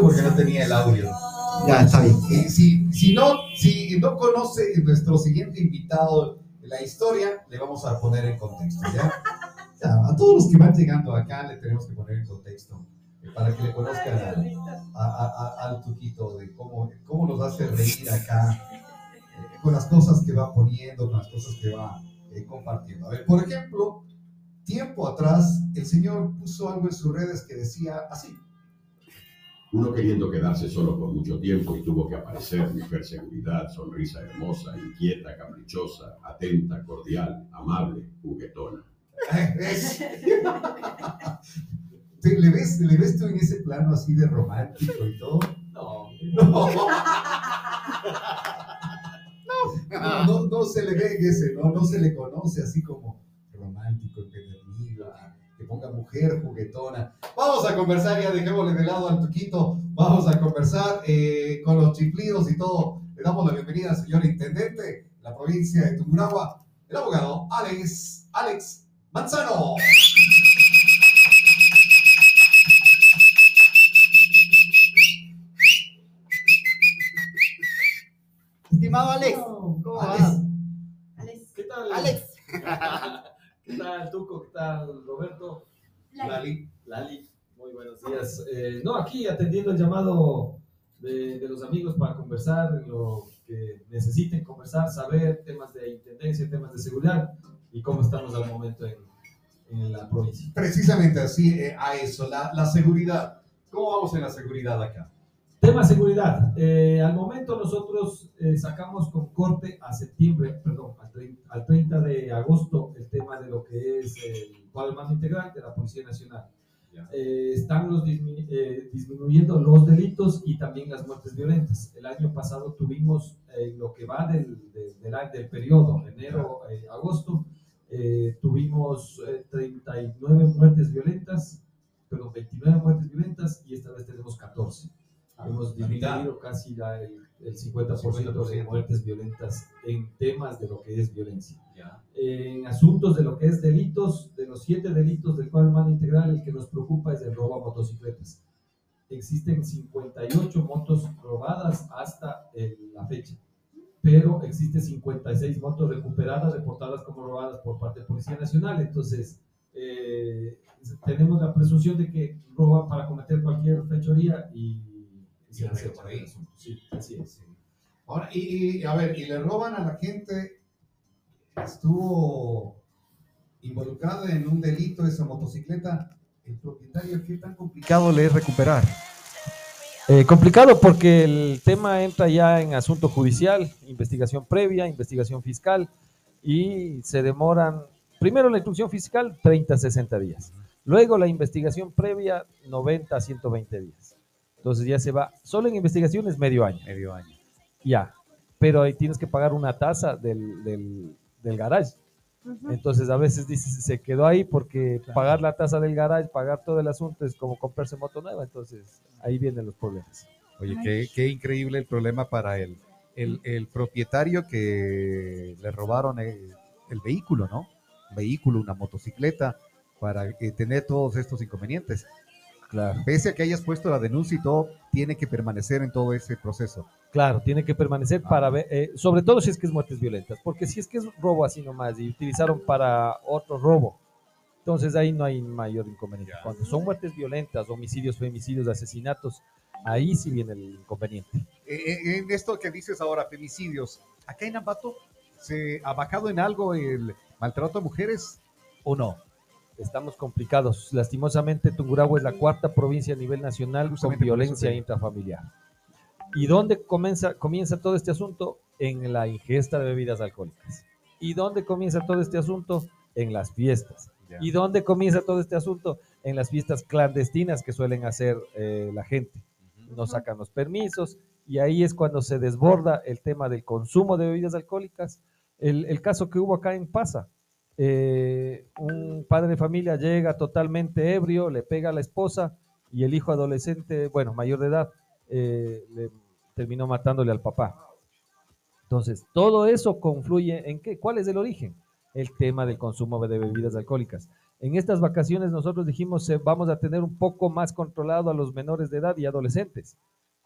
porque no tenía el audio. Ya, está bien. Si, si, no, si no conoce nuestro siguiente invitado la historia, le vamos a poner en contexto. ¿ya? Ya, a todos los que van llegando acá le tenemos que poner en contexto eh, para que le conozcan a- a- a- al Tuquito de cómo, cómo nos hace reír acá eh, con las cosas que va poniendo, con las cosas que va eh, compartiendo. A ver, por ejemplo, tiempo atrás el señor puso algo en sus redes que decía así. Uno queriendo quedarse solo por mucho tiempo y tuvo que aparecer mujer seguridad, sonrisa hermosa, inquieta, caprichosa, atenta, cordial, amable, juguetona. ¿Ves? ¿Te- ¿Le ves, ¿Le ves tú en ese plano así de romántico y todo? No, No. No, no, no se le ve en ese, ¿no? No se le conoce así como ponga mujer juguetona. Vamos a conversar, ya dejémosle de lado al Tuquito. Vamos a conversar eh, con los chiflidos y todo. Le damos la bienvenida al señor intendente de la provincia de Tungurahua, el abogado Alex, Alex Manzano. Estimado Alex, ¿cómo Alex. vas? Alex. ¿qué tal? Alex. ¿Qué tal, Tuco? ¿Qué tal, Roberto? Lali. Lali, muy buenos días. Eh, no, aquí atendiendo el llamado de, de los amigos para conversar en lo que necesiten conversar, saber temas de intendencia, temas de seguridad y cómo estamos al momento en, en la provincia. Precisamente así eh, a eso, la, la seguridad. ¿Cómo vamos en la seguridad acá? Tema seguridad. Eh, al momento nosotros eh, sacamos con corte a septiembre, perdón, al 30, al 30 de agosto el tema de lo que es el cuadro integral de la Policía Nacional. Eh, están los dismi- eh, disminuyendo los delitos y también las muertes violentas. El año pasado tuvimos lo que va del, del, del año- del periodo, enero, agosto, eh, tuvimos eh, 39 muertes violentas, perdón, 29 muertes violentas y esta vez tenemos 14. Hemos disminuido casi la- el, el 50%, de 50%. muertes violentas en temas de lo que es violencia. Ya. En asuntos de lo que es delitos, de los siete delitos del cual mando integral, el que nos preocupa es el robo a motocicletas. Existen 58 motos robadas hasta el- la fecha, pero existen 56 motos recuperadas, reportadas como robadas por parte de Policía Nacional. Entonces, eh, tenemos la presunción de que roban para cometer cualquier fechoría y, asunto. Sí, así es. Ahora, y, y, a ver, y le roban a la gente, estuvo involucrada en un delito esa motocicleta, el propietario, ¿qué tan complicado le es recuperar? Eh, complicado porque el tema entra ya en asunto judicial, investigación previa, investigación fiscal y se demoran, primero la instrucción fiscal 30 a 60 días, luego la investigación previa 90 a 120 días. Entonces ya se va, solo en investigaciones medio año, Medio año. ya, pero ahí tienes que pagar una tasa del, del, del garage. Entonces a veces dices, se quedó ahí porque Claro. pagar la tasa del garage, pagar todo el asunto es como comprarse moto nueva, entonces ahí vienen los problemas. Oye, qué, qué increíble el problema para el, el, el propietario que le robaron el, el vehículo, ¿no? Un vehículo, una motocicleta, para eh, tener todos estos inconvenientes. Claro. Pese a que hayas puesto la denuncia y todo, tiene que permanecer en todo ese proceso. Claro, tiene que permanecer para ver, eh, sobre todo si es que es muertes violentas, porque si es que es robo así nomás y utilizaron para otro robo, entonces ahí no hay mayor inconveniente. Cuando son muertes violentas, homicidios, femicidios, asesinatos, ahí sí viene el inconveniente. Eh, eh, en esto que dices ahora, femicidios, ¿acá en Ambato se ha bajado en algo el maltrato a mujeres o no? Estamos complicados. Lastimosamente, Tungurahua es la cuarta provincia a nivel nacional con violencia intrafamiliar. ¿Y dónde comienza, comienza todo este asunto? En la ingesta de bebidas alcohólicas. ¿Y dónde comienza todo este asunto? En las fiestas. ¿Y dónde comienza todo este asunto? En las fiestas clandestinas que suelen hacer eh, la gente. No sacan los permisos y ahí es cuando se desborda el tema del consumo de bebidas alcohólicas. El, el caso que hubo acá en Pasa, eh, un padre de familia llega totalmente ebrio, le pega a la esposa y el hijo adolescente, bueno, mayor de edad, eh, le terminó matándole al papá. Entonces, todo eso confluye en qué? ¿Cuál es el origen? El tema del consumo de bebidas alcohólicas. En estas vacaciones nosotros dijimos eh, vamos a tener un poco más controlado a los menores de edad y adolescentes.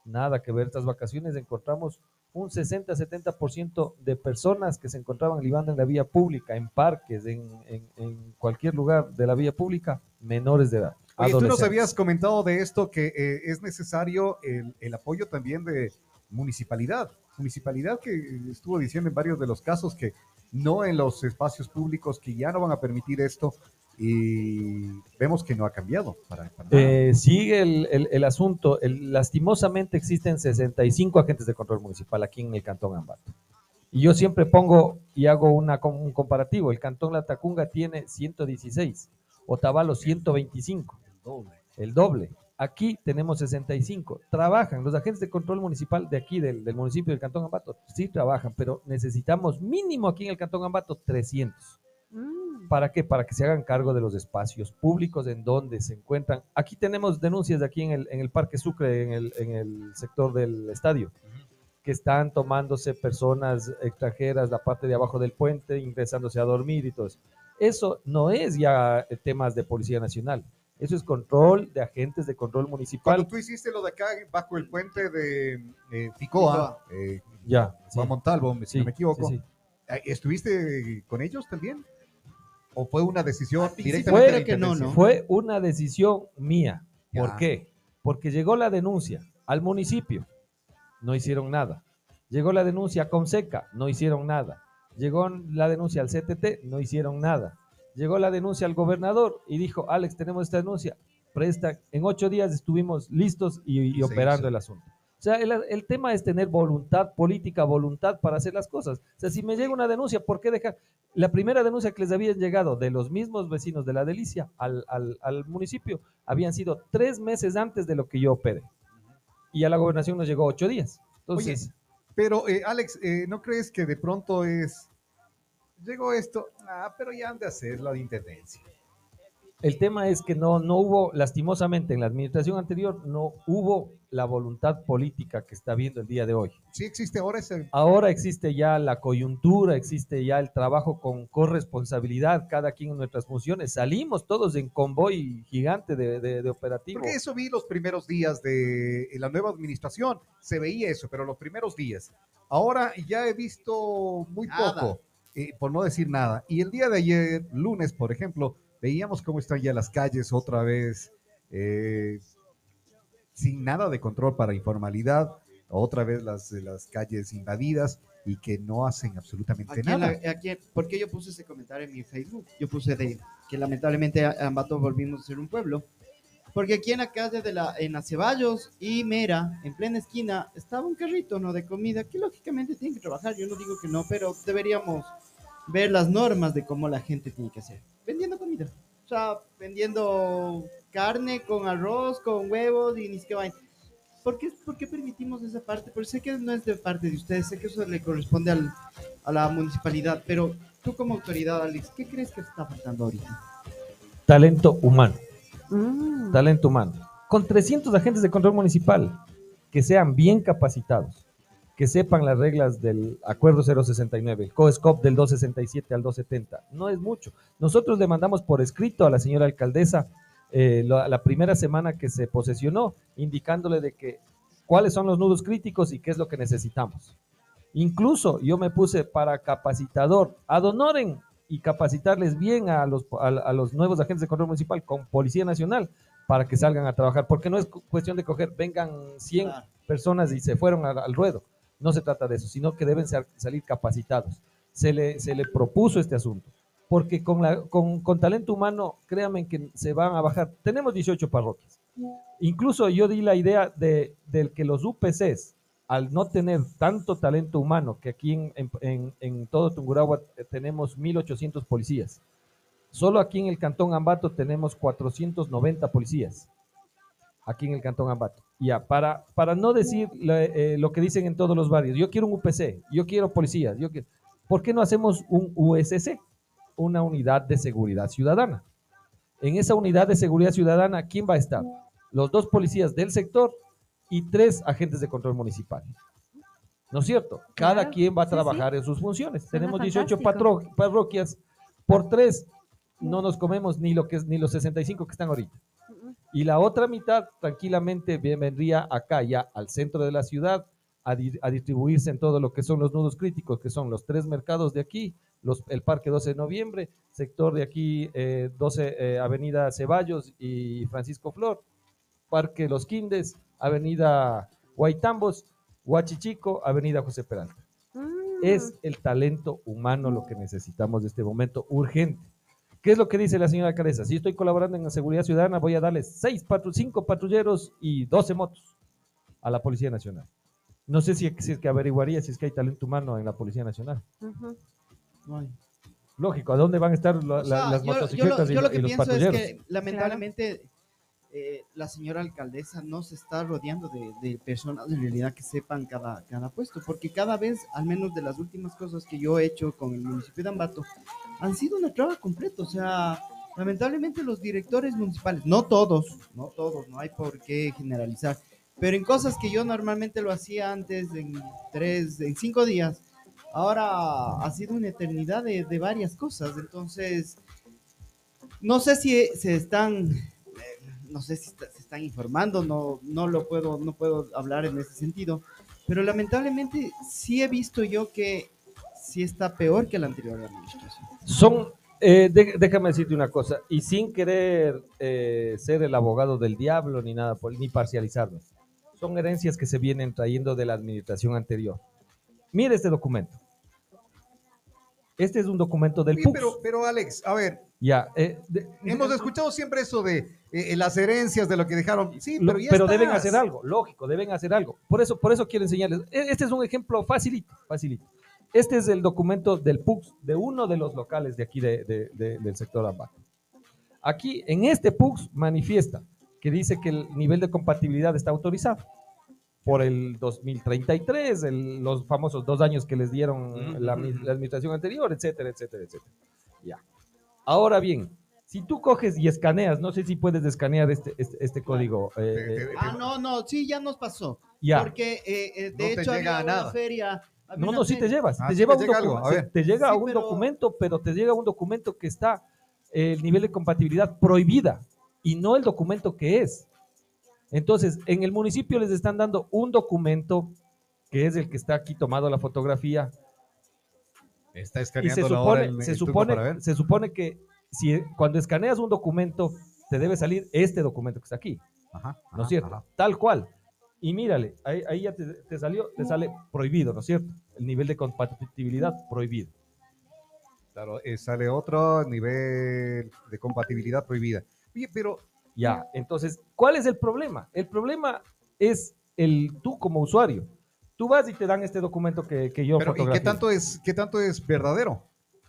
Nada que ver, estas vacaciones encontramos un 60-70% de personas que se encontraban libando en la vía pública, en parques, en, en- en cualquier lugar de la vía pública, menores de edad. Oye, tú nos habías comentado de esto que eh, es necesario el, el apoyo también de municipalidad. Municipalidad que estuvo diciendo en varios de los casos que no en los espacios públicos que ya no van a permitir esto y vemos que no ha cambiado. Para, para. Eh, sigue el, el- el asunto. El- lastimosamente existen 65 agentes de control municipal aquí en el Cantón Ambato. Y yo siempre pongo y hago una, un comparativo. El Cantón Latacunga tiene 116, Otavalo 125, el doble. Aquí tenemos 65. Trabajan los agentes de control municipal de aquí, del, del municipio del Cantón Ambato, sí trabajan, pero necesitamos mínimo aquí en el Cantón Ambato 300. ¿Para qué? Para que se hagan cargo de los espacios públicos en donde se encuentran. Aquí tenemos denuncias de aquí en el, en el Parque Sucre, en el, en el sector del estadio, que están tomándose personas extranjeras la parte de abajo del puente, ingresándose a dormir y todo eso. Eso no es ya eh, temas de Policía Nacional. Eso es control de agentes de control municipal. Cuando tú hiciste lo de acá bajo el puente de eh, Ficoa, eh, Ya, sí, Juan Montalvo, si sí, no me equivoco, sí, sí. ¿estuviste con ellos también? ¿O fue una decisión directamente de la creo que no, Intendencia? ¿no? Fue una decisión mía. ¿Por Ya. qué? Porque llegó la denuncia al municipio, no hicieron nada. Llegó la denuncia a Conseca, no hicieron nada. Llegó la denuncia al CTT, no hicieron nada. Llegó la denuncia al gobernador y dijo, Alex, tenemos esta denuncia. Presta, en ocho días estuvimos listos y, y Sí, operando sí. el asunto. O sea, el, tema es tener voluntad política, voluntad para hacer las cosas. O sea, si me llega una denuncia, ¿por qué dejar? La primera denuncia que les habían llegado de los mismos vecinos de la Delicia al, al- al municipio habían sido tres meses antes de lo que yo operé. Y a la gobernación nos llegó ocho días. Entonces, Pero, eh, Alex, eh, ¿no crees que de pronto es... Llegó esto, ah, pero ya han de hacer la de intendencia. El tema es que no, no hubo, lastimosamente, en la administración anterior, no hubo la voluntad política que está habiendo el día de hoy. Sí existe ahora ese... Ahora existe ya la coyuntura, existe ya el trabajo con corresponsabilidad, cada quien en nuestras funciones. Salimos todos en convoy gigante de, de- de operativo. Porque eso vi los primeros días de la nueva administración, se veía eso, pero los primeros días. Ahora ya he visto muy Nada. poco, eh, por no decir nada. Y el día de ayer, lunes, por ejemplo, veíamos cómo están ya las calles otra vez, eh, sin nada de control para informalidad, otra vez las, las calles invadidas y que no hacen absolutamente Aquí nada. la- aquí ¿Por qué yo puse ese comentario en mi Facebook? Yo puse de que lamentablemente Ambato volvimos a ser un pueblo. Porque aquí en la calle de la, en la Ceballos y Mera, en plena esquina, estaba un carrito, ¿no? De comida, que lógicamente tiene que trabajar. Yo no digo que no, pero deberíamos ver las normas de cómo la gente tiene que hacer. Vendiendo comida. O sea, vendiendo carne con arroz, con huevos y ni siquiera vaina. ¿Por qué, ¿Por qué permitimos esa parte? Porque sé que no es de parte de ustedes, sé que eso le corresponde al, a la municipalidad, pero tú como autoridad, Alex, ¿qué crees que está faltando ahorita? Talento humano. Mm. talento humano, con 300 agentes de control municipal que sean bien capacitados, que sepan las reglas del acuerdo 069, el COESCOP del 267 al 270. No es mucho. Nosotros le mandamos por escrito a la señora alcaldesa eh, la, la primera semana que se posesionó, indicándole de que cuáles son los nudos críticos y qué es lo que necesitamos. Incluso yo me puse para capacitador, adonoren y capacitarles bien a los, a, a los nuevos agentes de control municipal con Policía Nacional para que salgan a trabajar, porque no es cu- cuestión de coger, vengan 100 Claro. personas y se fueron al, al ruedo. No se trata de eso, sino que deben salir capacitados. Se le, se le propuso este asunto, porque con, con, con talento humano, créanme que se van a bajar. Tenemos 18 parroquias. Incluso yo di la idea de, del que los UPCs, al no tener tanto talento humano, que aquí en, en- en- en todo Tungurahua eh, tenemos 1.800 policías, solo aquí en el Cantón Ambato tenemos 490 policías, aquí en el Cantón Ambato. Ya, para, para no decir la- eh, lo que dicen en todos los barrios, yo quiero un UPC, yo quiero policías, yo quiero, ¿por qué no hacemos un USC, una unidad de seguridad ciudadana? En esa unidad de seguridad ciudadana, ¿quién va a estar? Los dos policías del sector y tres agentes de control municipal. ¿No es cierto? Cada Claro, quien va a sí, sí. trabajar en sus funciones. Suena Tenemos 18 fantástico. patro- parroquias por tres. no nos comemos ni lo que es, ni los 65 que están ahorita. Y la otra mitad tranquilamente vendría acá ya al centro de la ciudad a, di- a distribuirse en todo lo que son los nudos críticos, que son los tres mercados de aquí, los, el Parque 12 de Noviembre, sector de aquí eh, 12 eh, Avenida Ceballos y Francisco Flor, Parque Los Quindes, Avenida Guaitambos, Huachichico, Avenida José Peralta. mm. Es el talento humano lo que necesitamos de este momento urgente. ¿Qué es lo que dice la señora alcaldesa? Si estoy colaborando en la seguridad ciudadana, voy a darle seis patru- cinco patrulleros y 12 motos a la Policía Nacional. No sé si, si es que averiguaría si es que hay talento humano en la Policía Nacional. Ujú. No hay. Lógico, ¿a dónde van a estar la- O sea, la- las yo- yo lo- motocicletas y yo lo- que y, los pienso patrulleros? es que lamentablemente eh, la señora alcaldesa no se está rodeando de, de personas en realidad que sepan cada, cada puesto, porque cada vez, al menos de las últimas cosas que yo he hecho con el municipio de Ambato, han sido una traba completa. O sea, lamentablemente los directores municipales, no todos, no todos, no hay por qué generalizar, pero en cosas que yo normalmente lo hacía antes en tres, en cinco días, ahora ha sido una eternidad de, de varias cosas. Entonces, no sé si se están, eh, no sé si está- se están informando, no, no lo puedo, no puedo hablar en ese sentido, pero lamentablemente sí he visto yo que sí está peor que la anterior administración. Son, eh, déjame decirte una cosa, y sin querer eh, ser el abogado del diablo ni nada, ni parcializarme, son herencias que se vienen trayendo de la administración anterior. Mire este documento. Este es un documento del Oye, PUX. pero, pero Alex, a ver, ya, eh, de- hemos escuchado siempre eso de eh, las herencias de lo que dejaron. Sí, Lo- pero ya deben estás. hacer algo, lógico, deben hacer algo. Por eso, por eso quiero enseñarles. E- Este es un ejemplo facilito, facilito. Este es el documento del PUX de uno de los locales de aquí de- de- de- del sector Ambato. Aquí, en este PUX manifiesta que dice que el nivel de compatibilidad está autorizado por el 2033, el- los famosos dos años que les dieron la, la administración anterior, etcétera, etcétera, etcétera. Ya. Ahora bien, si tú coges y escaneas, no sé si puedes escanear este, este, este código. eh, eh, Ah, no, no, sí, ya nos pasó. ya. Porque eh, eh, No de te hecho llega había a una nada. feria. había No, no, sí te llevas. Ah, te lleva te un llega algo, documento, a ver. te llega Sí, un pero- documento, pero te llega un documento que está eh, el nivel de compatibilidad prohibida y no el documento que es. Entonces, en el municipio les están dando un documento que es el que está aquí tomado la fotografía Está y se escaneando supone, el- se supone, se supone que si cuando escaneas un documento te debe salir este documento que está aquí. Ajá, ¿no es cierto? ajá. Tal cual. Y mírale, ahí, ahí ya te, te salió, te sale prohibido, ¿no es cierto? El nivel de compatibilidad prohibido. Claro, eh, sale otro nivel de compatibilidad prohibida. Oye, pero Ya, entonces, ¿cuál es el problema? El problema es el tú como usuario. Tú vas y te dan este documento que, que yo Pero, ¿y qué tanto es qué tanto es verdadero?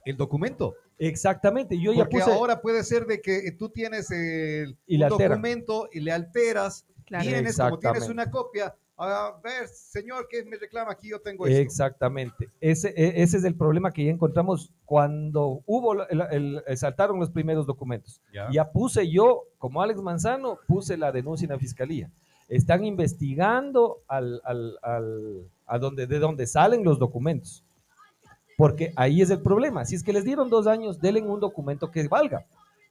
El documento. Exactamente, yo ya Porque puse ahora puede ser de que tú tienes el Y un documento y le alteras, Claro. vienes como tienes una copia, a ver, señor, ¿qué me reclama aquí? Yo tengo esto. Exactamente. Ese, e- ese es el problema que ya encontramos cuando hubo la- el, el- el- saltaron los primeros documentos. Ya. Ya puse yo, como Alex Manzano, puse la denuncia en la fiscalía. Están investigando al, al- al- a donde, de dónde salen los documentos. Porque ahí es el problema. Si es que les dieron dos años, denle un documento que valga.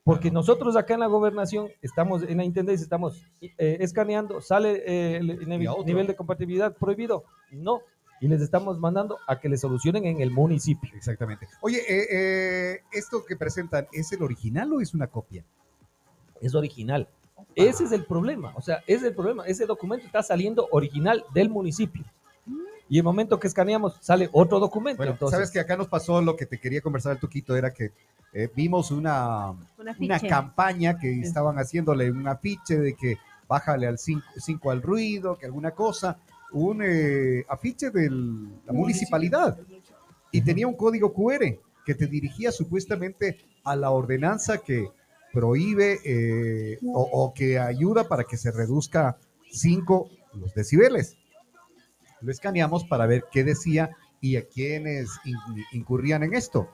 Porque nosotros acá en la gobernación, estamos en la intendencia, estamos eh, escaneando, sale eh, el nivel, de compatibilidad prohibido. No. Y les estamos mandando a que le solucionen en el municipio. Exactamente. Oye, eh, eh, ¿esto que presentan es el original o es una copia? es original. Ese es el problema. O sea, ese es el problema. Ese documento está saliendo original del municipio. Y el momento que escaneamos sale otro documento. Bueno, Entonces, sabes que acá nos pasó lo que te quería conversar el Tuquito, era que eh, vimos una, Un una campaña que estaban haciéndole un afiche de que bájale al 5 al ruido, que alguna cosa, un eh, afiche de la municipalidad. y tenía un código QR que te dirigía supuestamente a la ordenanza que prohíbe eh, o, o que ayuda para que se reduzca 5 los decibeles. Lo escaneamos para ver qué decía y a quiénes in- incurrían en esto.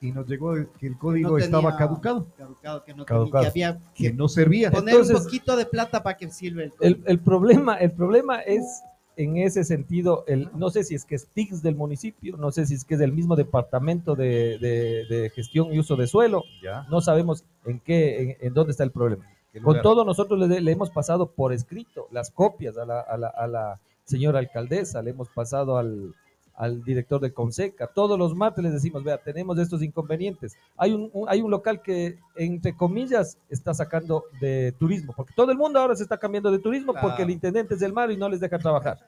Y nos llegó que el código No estaba caducado, Caducado, que no Caducado. tenía- que había que que no servía. poner Entonces- un poquito de plata para que sirva el el, el problema, el problema es en ese sentido, el, no sé si es que es TICS del municipio, no sé si es que es del mismo departamento de, de- de gestión y uso de suelo, Ya. no sabemos en qué, en, en dónde está el problema. ¿Qué Con todo, nosotros le, le hemos pasado por escrito las copias a la, a la- a la señora alcaldesa, le hemos pasado al, al director de Conseca. Todos los martes les decimos, vea, tenemos estos inconvenientes. Hay un, un- hay un local que, entre comillas, está sacando de turismo, porque todo el mundo ahora se está cambiando de turismo porque el intendente es del mar y no les deja trabajar.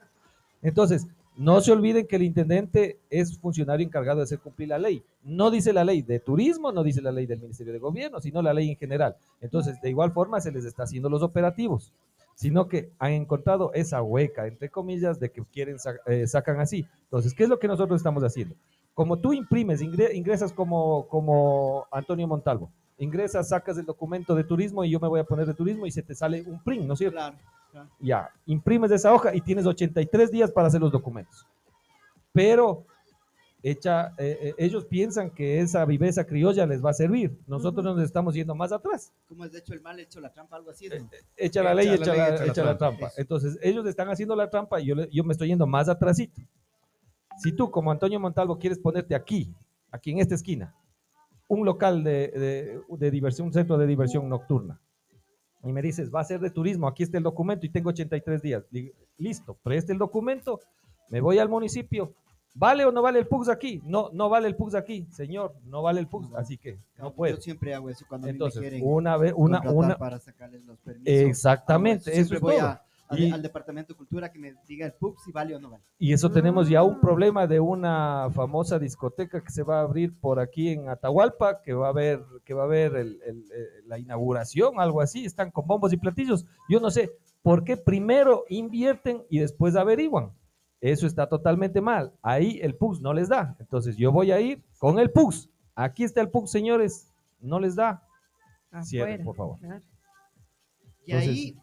Entonces, no se olviden que el intendente es funcionario encargado de hacer cumplir la ley. No dice la ley de turismo, no dice la ley del Ministerio de Gobierno, sino la ley en general. Entonces, de igual forma se les está haciendo los operativos, sino que han encontrado esa hueca, entre comillas, de que quieren sa- eh, sacan así. Entonces, ¿qué es lo que nosotros estamos haciendo? Como tú imprimes, ingre- ingresas como, como Antonio Montalvo, ingresas, sacas el documento de turismo y yo me voy a poner de turismo y se te sale un print, ¿no es cierto? Claro. ya, imprimes esa hoja y tienes 83 días para hacer los documentos. Pero echa, eh, eh, ellos piensan que esa viveza criolla les va a servir. Nosotros nos estamos yendo más atrás. Como es de hecho el mal, hecho la trampa, algo así. ¿no? Echa la ley, Echa la ley, la, echa la trampa. trampa. Entonces, ellos están haciendo la trampa y yo, yo me estoy yendo más atrásito. Si tú, como Antonio Montalvo, quieres ponerte aquí, aquí en esta esquina, un local de, de- de diversión, un centro de diversión nocturna, y me dices, va a ser de turismo, aquí está el documento y tengo 83 días. Digo, Listo, preste el documento, me voy al municipio. ¿Vale o no vale el PUX aquí? No, no vale el PUX aquí, señor, no vale el PUX, así que no puedo. Yo siempre hago eso cuando a mí Entonces, me quieren una vez, una, una, para sacarles los permisos. exactamente, eso Siempre es voy todo. a- al, Y- al departamento de cultura que me diga el PUB si vale o no vale. Y eso tenemos ya un problema de una famosa discoteca que se va a abrir por aquí en Atahualpa, que va a haber, que va a haber el- el- la inauguración, algo así, están con bombos y platillos. Yo no sé por qué primero invierten y después averiguan. Eso está totalmente mal. Ahí el PUX no les da. Entonces yo voy a ir con el PUX. Aquí está el PUX, señores. No les da. Cierren, por favor. claro. Y Entonces- ahí,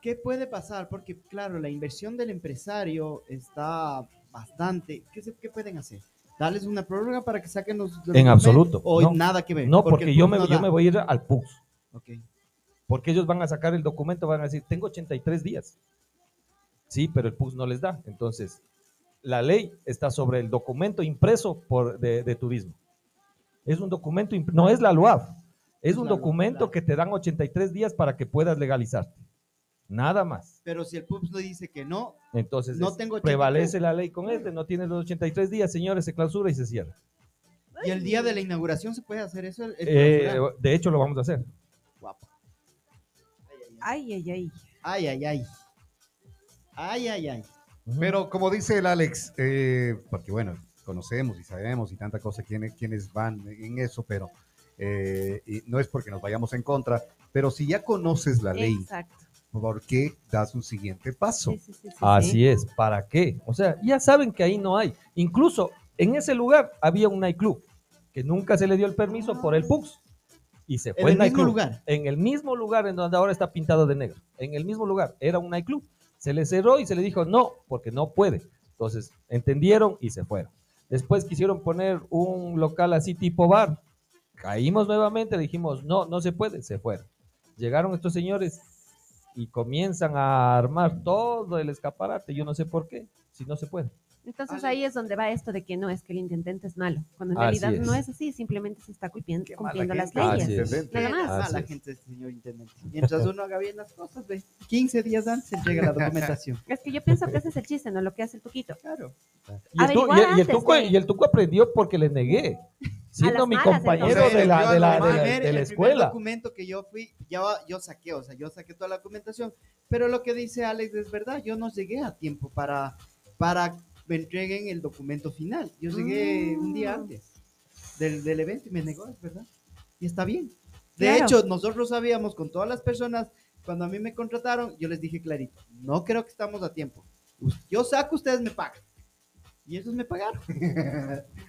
¿qué puede pasar? Porque, claro, la inversión del empresario está bastante. ¿Qué, se- qué pueden hacer? ¿Darles una prórroga para que saquen los. los En absoluto, O no. nada que ver. No, porque, yo, me, no yo me voy a ir al PUX. Ok. Porque ellos van a sacar el documento, van a decir, tengo 83 días. Sí, pero el PUS no les da. Entonces, la ley está sobre el documento impreso por, de, de turismo. Es un documento, no es la LUAF, es Es un documento que te dan 83 días para que puedas legalizarte. Nada más. Pero si el PUB no dice que no, Entonces, No es- tengo 83. prevalece la ley con este, no tienes los 83 días, señores, se clausura y se cierra. y el día de la inauguración se puede hacer eso. el- el Eh, de hecho, lo vamos a hacer. Guapo. Ay, ay, ay. Ay, ay, ay. Ay, ay, ay. Pero como dice el Alex, eh, porque bueno, conocemos y sabemos y tanta cosa quiénes, quiénes van en eso, pero eh, y no es porque nos vayamos en contra, pero si ya conoces la ley, Exacto. ¿por qué das un siguiente paso? Sí, sí, sí, sí, Así sí. es, ¿para qué? O sea, ya saben que ahí no hay. Incluso en ese lugar había un nightclub que nunca se le dio el permiso por el PUX y se En fue el mismo nightclub. lugar. En el mismo lugar en donde ahora está pintado de negro. En el mismo lugar, era un nightclub. Se le cerró y se le dijo no, porque no puede. Entonces, entendieron y se fueron. Después quisieron poner un local así tipo bar. Caímos nuevamente, dijimos no, no se puede, se fueron. Llegaron estos señores y comienzan a armar todo el escaparate. Yo no sé por qué, si no se puede. Entonces ahí es donde va esto de que no es que el intendente es malo, cuando en Así realidad es. no es así, simplemente se está cumpliendo, mala cumpliendo las leyes. es. Nada más. Mala Así es. gente, señor intendente. Mientras uno haga bien las cosas, ve. 15 días antes entrega la documentación. Es que yo pienso que ese es el chiste, no lo que hace el tuquito. Claro. Y el, tu- y el- el tuco, de- y el tuco aprendió porque le negué. Siendo mi malas, compañero entonces. de la, de la, de la- de la el escuela. documento que yo fui, ya yo saqué, o sea, yo saqué toda la documentación, pero lo que dice Alex es verdad, yo no llegué a tiempo para, para me entreguen el documento final. Yo llegué un día Mm. antes del, del evento y me negó, es verdad. Y está bien. De Claro. hecho, nosotros sabíamos con todas las personas, cuando a mí me contrataron, yo les dije clarito, no creo que estamos a tiempo. Yo saco, ustedes me pagan. Y ellos me pagaron.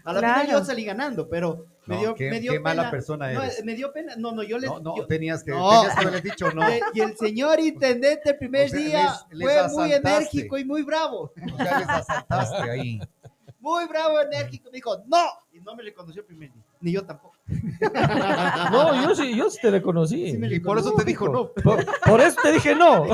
a la final Claro. yo salí ganando, pero me No, dio, qué, me dio qué mala pena. persona No, eres. me dio pena. No, no, yo les. No, no, yo- tenías que, No. tenías que haberle dicho no. y el señor intendente el primer O sea, día les- les fue muy enérgico y muy bravo. O sea, les asaltaste ahí. Muy bravo, enérgico. Me dijo, no. Y no me reconoció el primer día. Ni yo tampoco. No, yo sí, yo sí te reconocí. Sí Y por eso te dijo no. Por, por eso te dije no.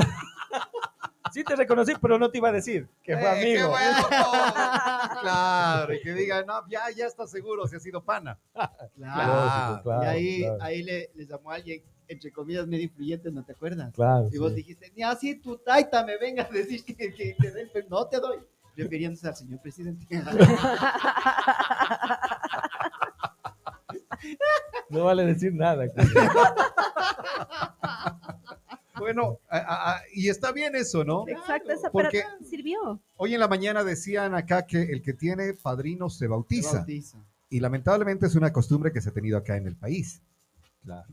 Sí te reconocí, pero no te iba a decir que fue Eh, qué amigo. bueno. claro, y que diga, no, ya, ya está seguro si ha sido pana. Claro. Claro, y ahí, claro. ahí le, le llamó a alguien, entre comillas, medio influyente, ¿no te acuerdas? Claro, Y vos sí. dijiste, ni así tu taita me venga a decir que, que te den, pero no te doy. Refiriéndose al señor presidente. No vale decir nada. Bueno, a- y está bien eso, ¿no? Exacto, esa Porque- pero sirvió. Hoy en la mañana decían acá que el que tiene padrino se bautiza. Bautiza. Y lamentablemente es una costumbre que se ha tenido acá en el país. Claro.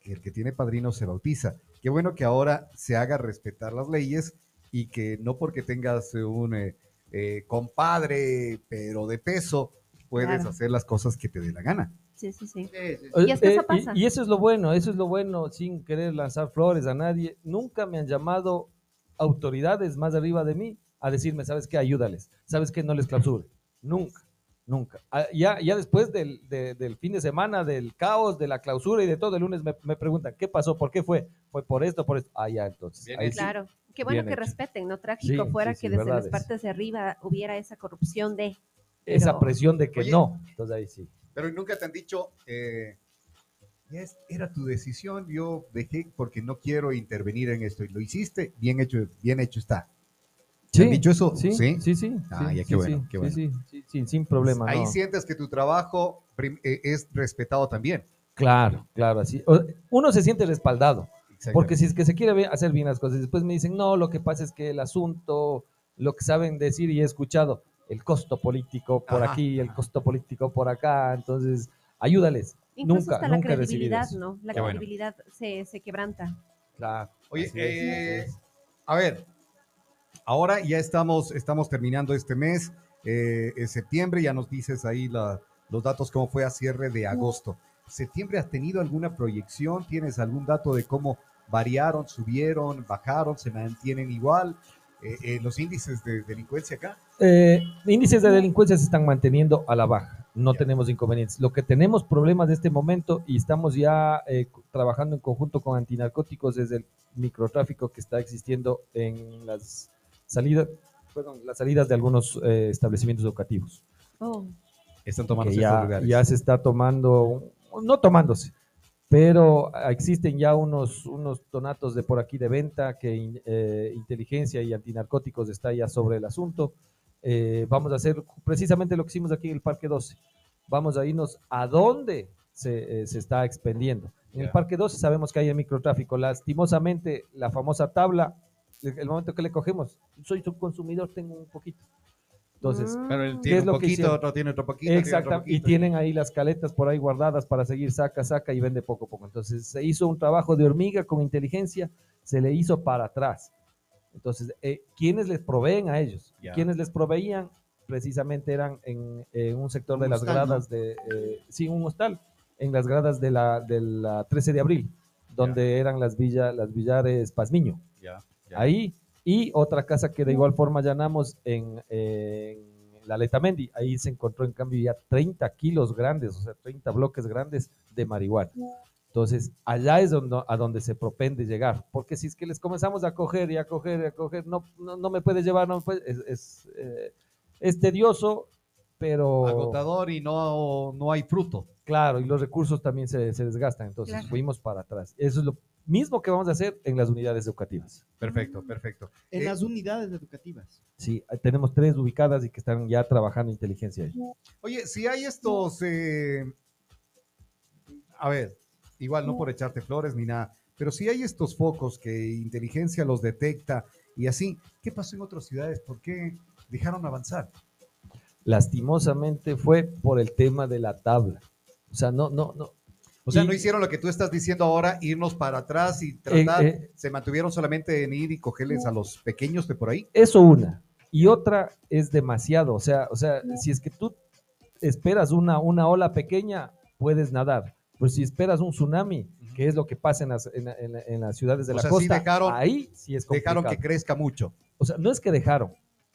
Que el que tiene padrino se bautiza. Qué bueno que ahora se haga respetar las leyes y que no porque tengas un eh, eh, compadre, pero de peso, puedes Claro. hacer las cosas que te dé la gana. Sí, sí, sí. Sí, sí, sí. Y es que eso Eh, pasa. y eso es lo bueno, eso es lo bueno, sin querer lanzar flores a nadie. Nunca me han llamado autoridades más arriba de mí a decirme, ¿sabes qué? Ayúdales. ¿Sabes qué? No les clausure. Nunca, nunca. Ah, Ya, ya después del, de- del fin de semana, del caos, de la clausura y de todo, el lunes me, me preguntan, ¿qué pasó? ¿Por qué fue? Fue por esto, por esto. Ah, ya, entonces. Bien ahí hecho. sí. Claro. Qué bueno Bien que hecho. respeten, ¿no? Trágico Sí, fuera sí, sí, que desde las partes de arriba hubiera esa corrupción de. Esa presión de que Oye. no. Entonces ahí sí. Pero nunca te han dicho, eh, "Ya es- era tu decisión, yo dejé porque no quiero intervenir en esto. Y lo hiciste, bien hecho, bien hecho está. ¿Te han dicho eso? Sí, ¿Sí? sí, sí. Ah, sí, ya, qué sí, bueno, sí, qué sí, bueno. sí, sí, sí, sin problema. Ahí no. sientes que tu trabajo eh, es respetado también. Claro, claro, así. Uno se siente respaldado. Porque si es que se quiere hacer bien las cosas, después me dicen, no, lo que pasa es que el asunto, lo que saben decir y he escuchado, el costo político por Ajá, aquí, el costo político por acá, entonces, ayúdales. Incluso nunca, hasta la nunca credibilidad, eso. ¿no? La Qué bueno. credibilidad se, se quebranta. Claro. Oye, eh, a ver, ahora ya estamos, estamos terminando este mes, eh, en septiembre, ya nos dices ahí la- los datos, cómo fue a cierre de agosto. ¿Septiembre has tenido alguna proyección? ¿Tienes algún dato de cómo variaron, subieron, bajaron, se mantienen igual? Eh, eh, los índices de delincuencia acá. Eh, índices de delincuencia se están manteniendo a la baja, no Ya. tenemos inconvenientes. Lo que tenemos problemas de este momento y estamos ya eh, trabajando en conjunto con antinarcóticos es el microtráfico que está existiendo en las salidas, perdón, las salidas de algunos eh, establecimientos educativos. Oh, Están tomando ya, lugares. ya se está tomando, no tomándose, pero existen ya unos, unos tonatos de por aquí de venta que eh, inteligencia y antinarcóticos está ya sobre el asunto. Eh, vamos a hacer precisamente lo que hicimos aquí en el Parque 12. Vamos a irnos a dónde se, eh, se está expendiendo. En el. Parque 12 sabemos que hay el microtráfico. Lastimosamente, la famosa tabla, el el momento que le cogemos, soy su consumidor, tengo un poquito. Entonces, Pero él ¿Qué tiene es un lo que poquito, hicieron? otro tiene otro poquito. Exacto, y tienen ahí las caletas por ahí guardadas para seguir saca, saca y vende poco a poco. Entonces se hizo un trabajo de hormiga con inteligencia, se le hizo para atrás. Entonces, eh, ¿quiénes les proveen a ellos? Ya. Quienes les proveían precisamente eran en, en un sector Un de las gradas de, eh, sí, un hostal, en las gradas de la, de la 13 de abril, donde eran las, villa, las villares Pazmiño ya. ahí y otra casa que de igual forma allanamos en, en la Letamendi, ahí se encontró en cambio ya 30 kilos grandes, o sea, 30 bloques grandes de marihuana. Entonces, allá es donde, a donde se propende llegar, porque si es que les comenzamos a coger y a coger y a coger, no, no, no me puedes llevar, no me puedes- es, es, eh, es tedioso, pero Agotador y no, no hay fruto. claro, y los recursos también se, se desgastan, entonces Claro. fuimos para atrás. Eso es lo mismo que vamos a hacer en las unidades educativas. Perfecto, perfecto. En Eh, las unidades educativas. Sí, tenemos tres ubicadas y que están ya trabajando inteligencia ahí. Oye, si hay estos, eh, a ver, igual no por echarte flores ni nada, pero si hay estos focos que inteligencia los detecta y así, ¿qué pasó en otras ciudades? ¿Por qué dejaron avanzar? Lastimosamente fue por el tema de la tabla. O sea, no, no, no. O sea, Y- no hicieron lo que tú estás diciendo ahora, irnos para atrás y tratar, eh. se mantuvieron solamente en ir y cogerles a los pequeños de por ahí. Eso una. Y otra es demasiado. O sea, o sea, si es que tú esperas una, una ola pequeña, puedes nadar. Pero si esperas un tsunami, que es lo que pasa en las, en, en- en las ciudades de O la sea, sí costa, dejaron- ahí sí es complicado. Dejaron que crezca mucho. O sea, no es que dejaron,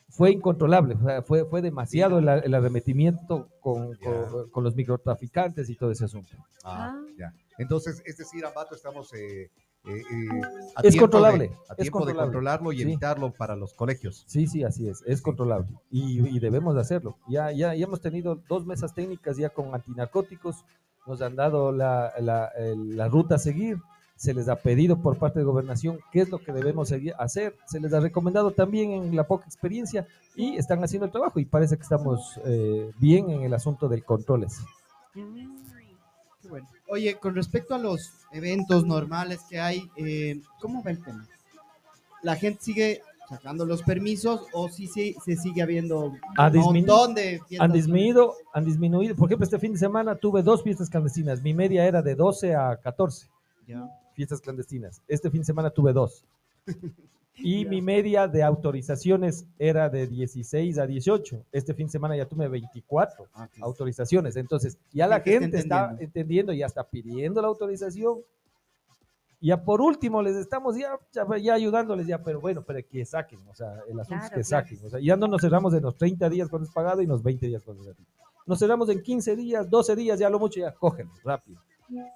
fue incontrolable, o sea, fue, fue demasiado el, el arremetimiento con, Ya. con- con los microtraficantes y todo ese asunto. Ah, Ah. ya. Entonces, es decir, Ambato, estamos eh, eh, eh, a Es tiempo controlable, de- a es tiempo de controlarlo y Sí. evitarlo para los colegios. Sí, sí, así es, es controlable y, y debemos de hacerlo. Ya, ya, ya hemos tenido dos mesas técnicas ya con antinarcóticos, nos han dado la, la, el- la ruta a seguir, se les ha pedido por parte de gobernación qué es lo que debemos seguir, hacer, se les ha recomendado también en la poca experiencia y están haciendo el trabajo y parece que estamos eh, bien en el asunto del control bueno. Oye, con respecto a los eventos normales que hay, eh, ¿cómo va el tema? ¿La gente sigue sacando los permisos o sí, sí se sigue habiendo Ha un montón de fiestas? Han disminuido, han disminuido, por ejemplo, este fin de semana tuve dos fiestas clandestinas, mi media era de 12 a 14. Ya. Fiestas clandestinas. Este fin de semana tuve dos. Y Ya. mi media de autorizaciones era de 16 a 18. Este fin de semana ya tuve 24 Ah, autorizaciones. Entonces, ya la gente está gente está entendiendo. entendiendo, ya está pidiendo la autorización. Ya por último, les estamos ya, ya, ya ayudándoles ya, pero bueno, pero que saquen, o sea, el asunto es Claro, que claro. saquen. O sea, ya no nos cerramos en los 30 días cuando es pagado y los 20 días cuando es gratis. Nos cerramos en 15 días, 12 días, ya lo mucho, ya cogen rápido.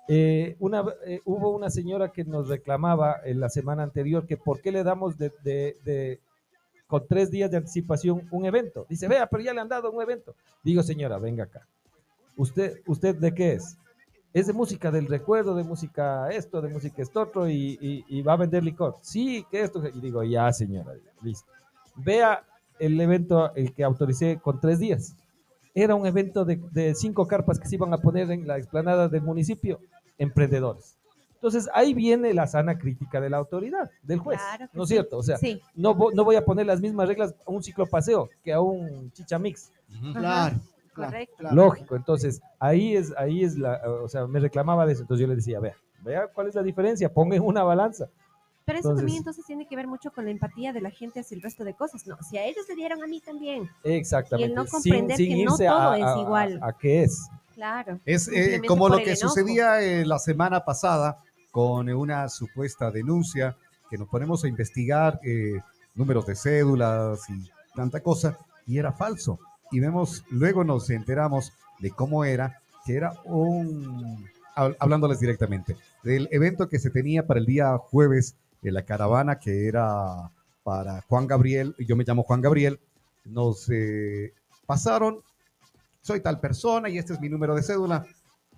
Eh, una, eh, hubo una señora que nos reclamaba en la semana anterior que por qué le damos de, de- de- con tres días de anticipación un evento. Dice, vea, pero ya le han dado un evento. Digo, señora, venga acá. ¿Usted, usted de qué es? Es de música del recuerdo, de música esto, de música esto otro, y, y- y va a vender licor. Sí, que esto. Y digo, ya, señora, listo. Vea el evento, el que autoricé con tres días era un evento de, de cinco carpas que se iban a poner en la explanada del municipio, emprendedores. Entonces ahí viene la sana crítica de la autoridad, del juez, Claro ¿no es sí. cierto? O sea, Sí, no, no voy a poner las mismas reglas a un ciclopaseo que a un chichamix, Claro, claro, Correcto. claro. lógico. Entonces ahí es, ahí es la, o sea, me reclamaba de eso, entonces yo le decía, vea, vea cuál es la diferencia, ponga en una balanza. Pero eso Entonces- también entonces tiene que ver mucho con la empatía de la gente hacia el resto de cosas. No, si a ellos le dieron a mí también. Exactamente. Y el no comprender sin que no todo a, es a- igual. A, a qué es. Claro. Es eh, como lo que enojo. sucedía eh, la semana pasada con una supuesta denuncia que nos ponemos a investigar eh, números de cédulas y tanta cosa y era falso. Y vemos, luego nos enteramos de cómo era, que era un, hab- hablándoles directamente, del evento que se tenía para el día jueves la caravana que era para Juan Gabriel, yo me llamo Juan Gabriel, nos eh, pasaron, soy tal persona y este es mi número de cédula,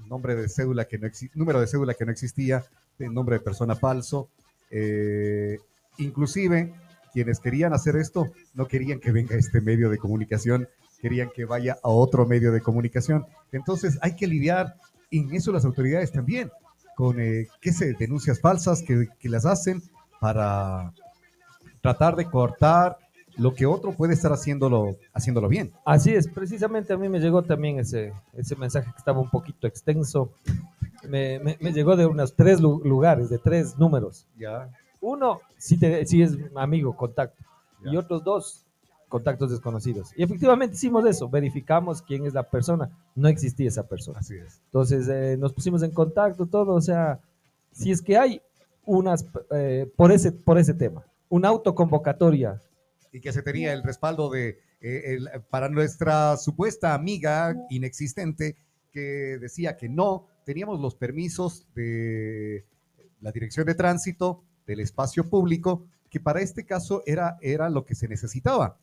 nombre de cédula que no número de cédula que no existía, el nombre de persona falso. eh, inclusive quienes querían hacer esto no querían que venga este medio de comunicación, querían que vaya a otro medio de comunicación. Entonces hay que lidiar en eso las autoridades también, con eh, qué sé, denuncias falsas que, que las hacen para tratar de cortar lo que otro puede estar haciéndolo, haciéndolo bien. Así es, precisamente a mí me llegó también ese, ese mensaje que estaba un poquito extenso. Me, me- me llegó de unos tres lu- lugares, de tres números. Ya. Uno, sí, te- sí es amigo, contacto. Y otros dos, contactos desconocidos. Y efectivamente hicimos eso, verificamos quién es la persona. No existía esa persona. Así es. Entonces eh, nos pusimos en contacto, todo. O sea, si es que hay unas, eh, por, ese, por ese tema, una autoconvocatoria. Y que se tenía el respaldo de eh, el- para nuestra supuesta amiga inexistente que decía que no teníamos los permisos de la dirección de tránsito del espacio público que para este caso era era lo que se necesitaba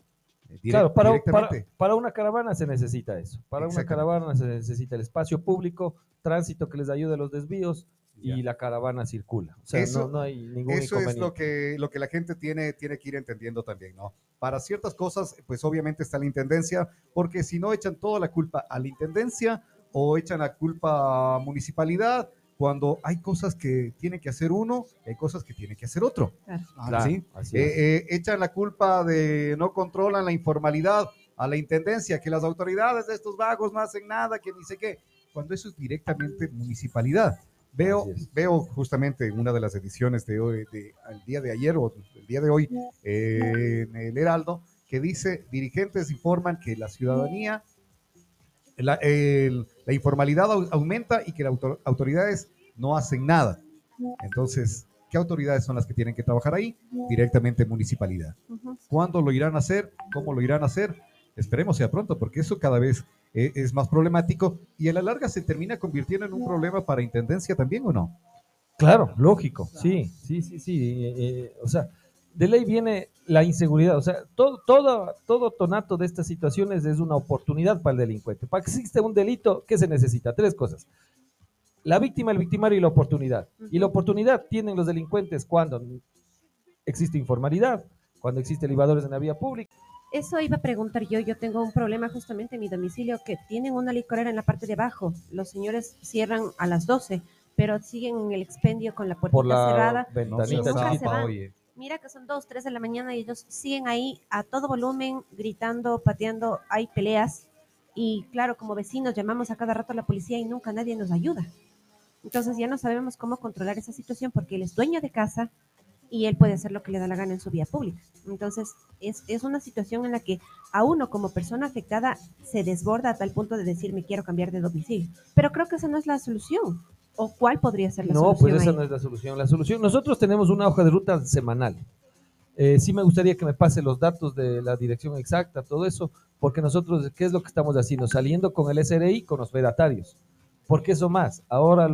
eh, direct- Claro, para, para, para una caravana se necesita eso. Para una caravana se necesita el espacio público, tránsito que les ayude a los desvíos y la caravana circula. O sea, Eso- no, no hay ningún Eso es lo que, lo que la gente tiene, tiene que ir entendiendo también, ¿no? Para ciertas cosas, pues obviamente está la intendencia, porque si no echan toda la culpa a la intendencia o echan la culpa a municipalidad, cuando hay cosas que tiene que hacer uno hay cosas que tiene que hacer otro. Claro. Claro, ¿sí? así es. Eh, eh, echan la culpa de no controlan la informalidad a la intendencia, que las autoridades de estos vagos no hacen nada, que ni sé qué, cuando eso es directamente municipalidad. Veo, veo justamente en una de las ediciones de hoy, de, el día de ayer o el día de hoy, eh, en el Heraldo, que dice, dirigentes informan que la ciudadanía, la, el- la informalidad au- aumenta y que las autor- autoridades no hacen nada. Entonces, ¿qué autoridades son las que tienen que trabajar ahí? Directamente municipalidad. ¿Cuándo lo irán a hacer? ¿Cómo lo irán a hacer? Esperemos sea pronto, porque eso cada vez eh, es más problemático y a la larga se termina convirtiendo en un problema para intendencia también o no. Claro, lógico, sí, sí, sí, sí. eh, eh, o sea, de ley viene la inseguridad. O sea, todo, todo, todo tonato de estas situaciones es una oportunidad para el delincuente. Para que exista un delito, ¿qué se necesita? Tres cosas. La víctima, el victimario y la oportunidad. Y la oportunidad tienen los delincuentes cuando existe informalidad, cuando existe libadores en la vía pública. Eso iba a preguntar yo. Yo tengo un problema justamente en mi domicilio que tienen una licorera en la parte de abajo. Los señores cierran a las 12, pero siguen en el expendio con la puertita Por la cerrada. ventanita se chiquita. van. oye. Mira que son 2, 3 de la mañana y ellos siguen ahí a todo volumen, gritando, pateando. Hay peleas. Y claro, como vecinos llamamos a cada rato a la policía y nunca nadie nos ayuda. Entonces ya no sabemos cómo controlar esa situación porque él es dueño de casa y él puede hacer lo que le da la gana en su vía pública. Entonces es, es una situación en la que a uno como persona afectada se desborda a tal punto de decir me quiero cambiar de domicilio. Pero creo que esa no es la solución. ¿O cuál podría ser la No, solución? pues esa ahí? no es la solución. La solución, nosotros tenemos una hoja de ruta semanal. Eh, sí me gustaría que me pase los datos de la dirección exacta, todo eso, porque nosotros, ¿qué es lo que estamos haciendo? Saliendo con el SRI, con los fedatarios. Porque eso más, ahora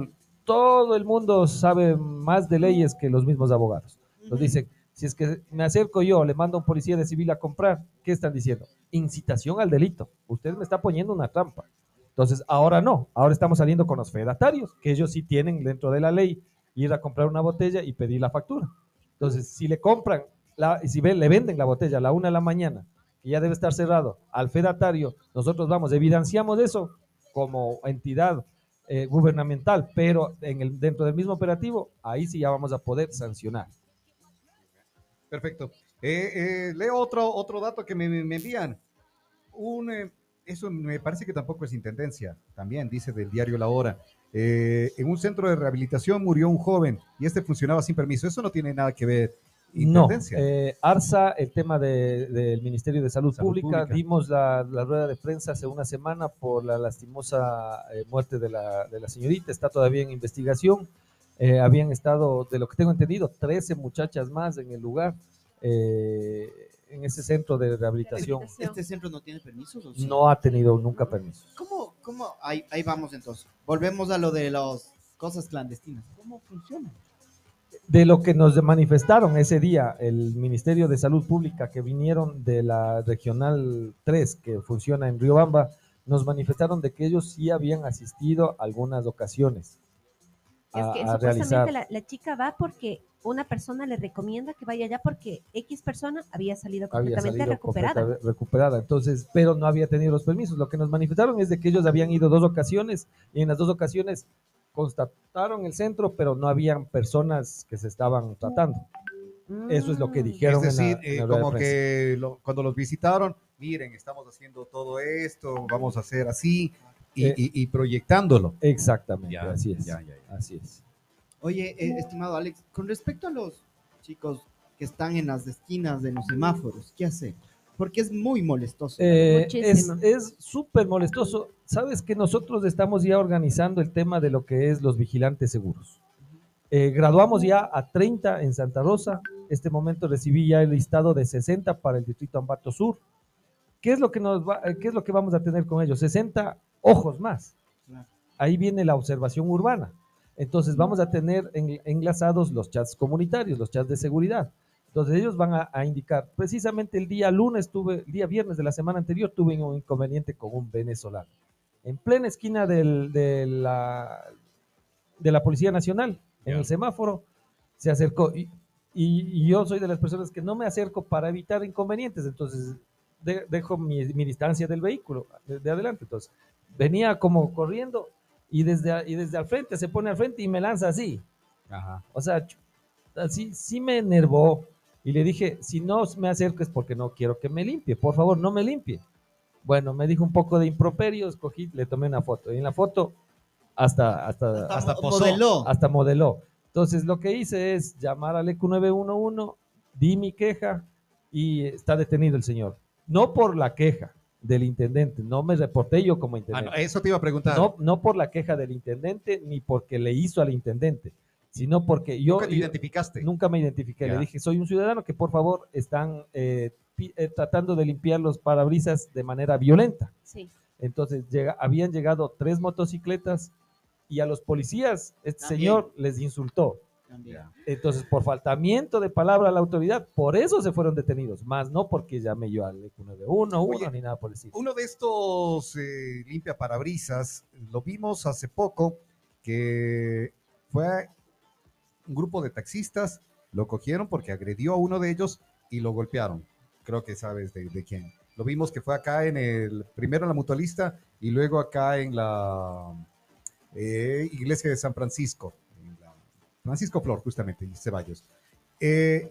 todo el mundo sabe más de leyes que los mismos abogados. Nos dicen, si es que me acerco yo, le mando a un policía de civil a comprar, ¿qué están diciendo? Incitación al delito. Usted me está poniendo una trampa. Entonces, ahora no, ahora estamos saliendo con los fedatarios, que ellos sí tienen dentro de la ley ir a comprar una botella y pedir la factura. Entonces, si le compran, la, y si ven- le venden la botella a la una de la mañana, que ya debe estar cerrado, al fedatario, nosotros vamos, evidenciamos eso como entidad eh, gubernamental, pero en el, dentro del mismo operativo, ahí sí ya vamos a poder sancionar. Perfecto. Eh, eh, leo otro, otro dato que me, me- envían. Un, eh, eso me parece que tampoco es intendencia. También dice del diario La Hora. Eh, en un centro de rehabilitación murió un joven y este funcionaba sin permiso. Eso no tiene nada que ver. No, Intendencia. eh, ARSA, el tema de- del Ministerio de Salud, Salud Pública, Pública. dimos la, la rueda de prensa hace una semana por la lastimosa muerte de la, de la señorita, está todavía en investigación. Eh, habían estado, de lo que tengo entendido, 13 muchachas más en el lugar, eh, en ese centro de rehabilitación. ¿Este centro no tiene permisos? o sí? No ha tenido nunca permiso. ¿Cómo, cómo? Ahí, ahí vamos entonces. Volvemos a lo de las cosas clandestinas. ¿Cómo funciona? de lo que nos manifestaron ese día el Ministerio de Salud Pública que vinieron de la Regional 3 que funciona en Riobamba, nos manifestaron de que ellos sí habían asistido algunas ocasiones Es que a realizar. supuestamente la, la chica va porque una persona le recomienda que vaya allá porque X persona había salido había completamente salido recuperada. completa- recuperada, entonces, pero no había tenido los permisos. Lo que nos manifestaron es de que ellos habían ido dos ocasiones y en las dos ocasiones constataron el centro, pero no habían personas que se estaban tratando. Eso es lo que Mm. dijeron. es en la- decir, en eh, la rueda de como que lo- cuando los visitaron, miren, estamos haciendo todo esto, vamos a hacer así y, Eh, y- y proyectándolo. Exactamente, Ya, así es. ya, ya, ya. Así es. Oye, eh, estimado Alex, con respecto a los chicos que están en las esquinas de los semáforos, ¿qué hace? Porque es muy molestoso. Eh, es súper molestoso. Sabes que nosotros estamos ya organizando el tema de lo que es los vigilantes seguros. Eh, graduamos ya a 30 en Santa Rosa. Este momento recibí ya el listado de 60 para el distrito Ambato Sur. ¿Qué es lo que nos va, qué es lo que vamos a tener con ellos? 60 ojos más. Ahí viene la observación urbana. Entonces vamos a tener en- enlazados los chats comunitarios, los chats de seguridad. Entonces ellos van a, a indicar, precisamente el día lunes tuve, el día viernes de la semana anterior tuve un inconveniente con un venezolano. En plena esquina del- de, la, de la Policía Nacional, en el semáforo, se acercó. Y, y- y yo soy de las personas que no me acerco para evitar inconvenientes, entonces de- dejo mi, mi distancia del vehículo, de, de adelante. Entonces venía como corriendo y desde, y desde al frente se pone al frente y me lanza así. O sea, así sí me enervó y le dije, si no me acerco es porque no quiero que me limpie, por favor, no me limpie. Bueno, me dijo un poco de improperios, cogí, le tomé una foto y en la foto hasta, hasta, Hasta, hasta posó. modeló. hasta modeló. Entonces lo que hice es llamar al ECU 911, di mi queja y está detenido el señor. No por la queja del intendente, no me reporté yo como Ah, intendente. no, eso te iba a preguntar. No, no por la queja del intendente ni porque le hizo al intendente, sino porque yo Nunca te yo- identificaste. nunca me identifiqué. Ya. Le dije, soy un ciudadano que por favor están eh, pi- eh, tratando de limpiar los parabrisas de manera violenta. Sí. Entonces llega, habían llegado tres motocicletas y a los policías este También. señor les insultó. También. Entonces, por faltamiento de palabra a la autoridad, por eso se fueron detenidos, más no porque llamé yo al EQ 911 Oye, ni nada por el estilo. Uno de estos eh, limpia parabrisas, lo vimos hace poco, que fue un grupo de taxistas, lo cogieron porque agredió a uno de ellos y lo golpearon. Creo que sabes de, de quién. Lo vimos que fue acá en el, primero en la mutualista y luego acá en la eh, iglesia de San Francisco, Francisco Flor, justamente, y Ceballos. Eh,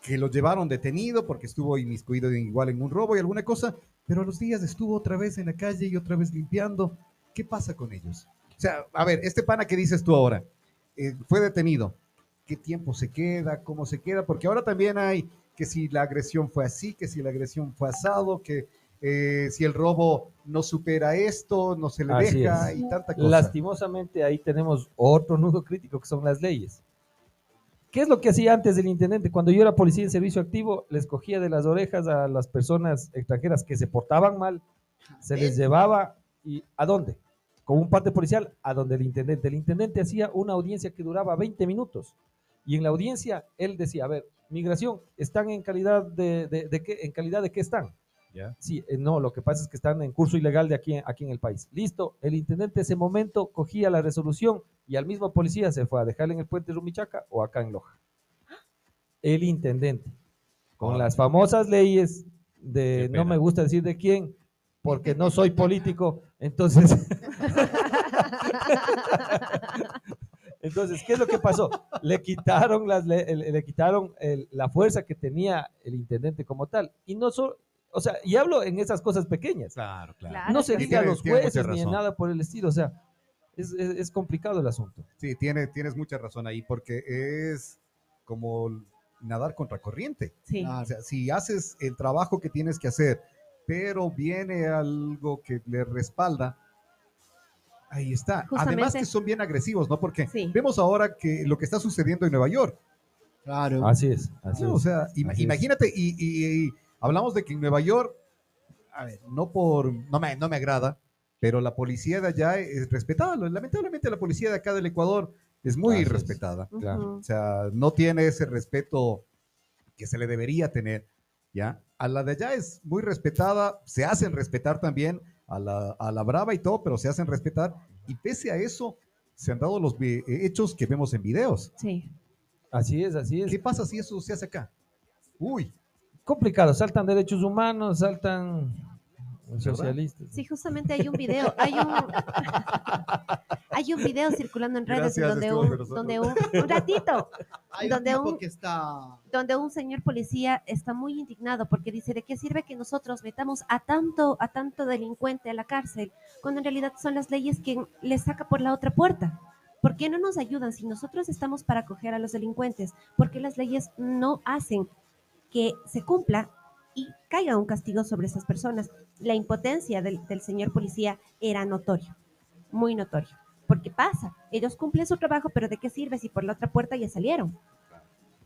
que lo llevaron detenido porque estuvo inmiscuido igual en un robo y alguna cosa, pero a los días estuvo otra vez en la calle y otra vez limpiando. ¿Qué pasa con ellos? O sea, a ver, este pana que dices tú ahora, eh, fue detenido. ¿Qué tiempo se queda? ¿Cómo se queda? Porque ahora también hay que si la agresión fue así, que si la agresión fue asado, que eh, si el robo no supera esto, no se le Así deja es. y tanta cosa. Lastimosamente ahí tenemos otro nudo crítico que son las leyes. ¿Qué es lo que hacía antes el intendente? Cuando yo era policía en servicio activo, les cogía de las orejas a las personas extranjeras que se portaban mal, se les llevaba y ¿a dónde? Con un parte policial a donde el intendente. El intendente hacía una audiencia que duraba 20 minutos y en la audiencia él decía, a ver, migración, ¿están en calidad de, de, de qué? ¿En calidad de qué están? Ya. Sí, eh, no, lo que pasa es que están en curso ilegal de aquí, aquí en el país. Listo, el intendente ese momento cogía la resolución y al mismo policía se fue a dejarle en el puente Rumichaca o acá en Loja. El intendente, con las famosas leyes de, no me gusta decir de quién, porque no soy político, entonces... Entonces, ¿qué es lo que pasó? Le quitaron, las, le, le- le quitaron el- la fuerza que tenía el intendente como tal. Y no solo, o sea, y hablo en esas cosas pequeñas. Claro, claro. Claro. No se que sí. diga a los jueces ni nada por el estilo. O sea, es, es- es complicado el asunto. Sí, tiene, tienes mucha razón ahí, porque es como nadar contra corriente. Sí. Claro. O sea, si haces el trabajo que tienes que hacer, pero viene algo que le respalda, ahí está. Además que son bien agresivos, ¿no? Porque Sí. vemos ahora que lo que está sucediendo en Nueva York. Claro. Así es, así ¿no? O es. sea, es. imagínate, y, y- y hablamos de que en Nueva York, a ver, no por, no me, no me agrada, pero la policía de allá es respetada. Lamentablemente la policía de acá del Ecuador es muy es. respetada. claro. Ujú. O sea, no tiene ese respeto que se le debería tener, ¿ya? A la de allá es muy respetada, se hacen respetar también a la, a la brava y todo, pero se hacen respetar. Y pese a eso, se han dado los eh, hechos que vemos en videos. Sí. Así es, así es. ¿Qué pasa si eso se hace acá? Uy, Complicado. Saltan derechos humanos, saltan socialistas. Sí, justamente hay un video, hay un hay un video circulando en redes Gracias, donde un, donde un, un ratito, Hay donde un un- que está... donde un señor policía está muy indignado porque dice de qué sirve que nosotros metamos a tanto a tanto delincuente a la cárcel cuando en realidad son las leyes quien les saca por la otra puerta. ¿Por qué no nos ayudan si nosotros estamos para acoger a los delincuentes? ¿Por qué las leyes no hacen que se cumpla y caiga un castigo sobre esas personas? La impotencia del, del señor policía era notorio, muy notorio. Porque pasa, ellos cumplen su trabajo, pero ¿de qué sirve si por la otra puerta ya salieron?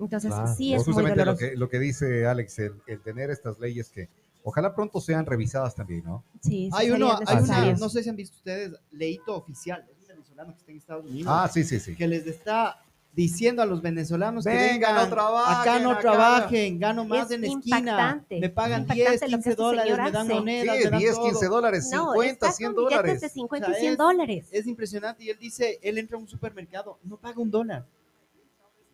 Entonces, Claro. sí es muy justamente lo doloroso. que, lo que dice Alex, el, el tener estas leyes que ojalá pronto sean revisadas también, ¿no? Sí, sí Hay uno, hay una, no sé si han visto ustedes, leíto oficial, es un venezolano que está en Estados Unidos, Ah, sí, sí, sí. que les está diciendo a los venezolanos que Vengan, no trabajen acá no acá. trabajen, gano más Es en la esquina, me pagan impactante 10, lo que 15 este dólares, me dan monedas, Sí, me dan 10, todo. 15 dólares, No, 50, está 100 con billetes dólares. de 50 O sea, y 100 es- dólares. Es impresionante y él dice, él entra a un supermercado, no paga un dólar.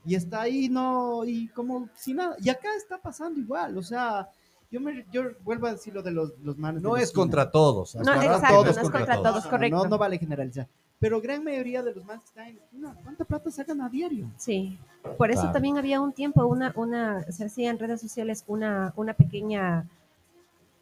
Y está ahí, no, y como si nada. Y acá está pasando igual, o sea, yo, me, yo vuelvo a decir lo de los, los manes. No es contra todos. No, exacto, todos no es contra todos. No, correcto. No, no vale generalizar. Pero gran mayoría de los manes que están en esquina, ¿cuánta plata sacan a diario? Sí, por eso Claro. también había un tiempo, una, una, se hacía en redes sociales una, una pequeña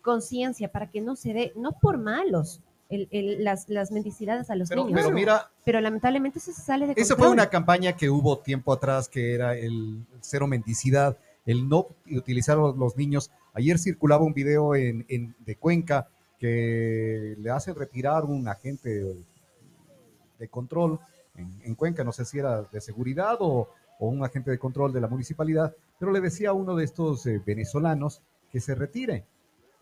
conciencia para que no se dé, no por malos, el- el- las, las mendicidades a los Pero, niños, pero mira, pero lamentablemente eso se sale de esa fue una campaña que hubo tiempo atrás que era el cero mendicidad, el no utilizar a los niños. Ayer circulaba un video en, en- de Cuenca que le hacen retirar un agente de control en, en Cuenca, no sé si era de seguridad o, o un agente de control de la municipalidad, pero le decía a uno de estos eh, venezolanos que se retire.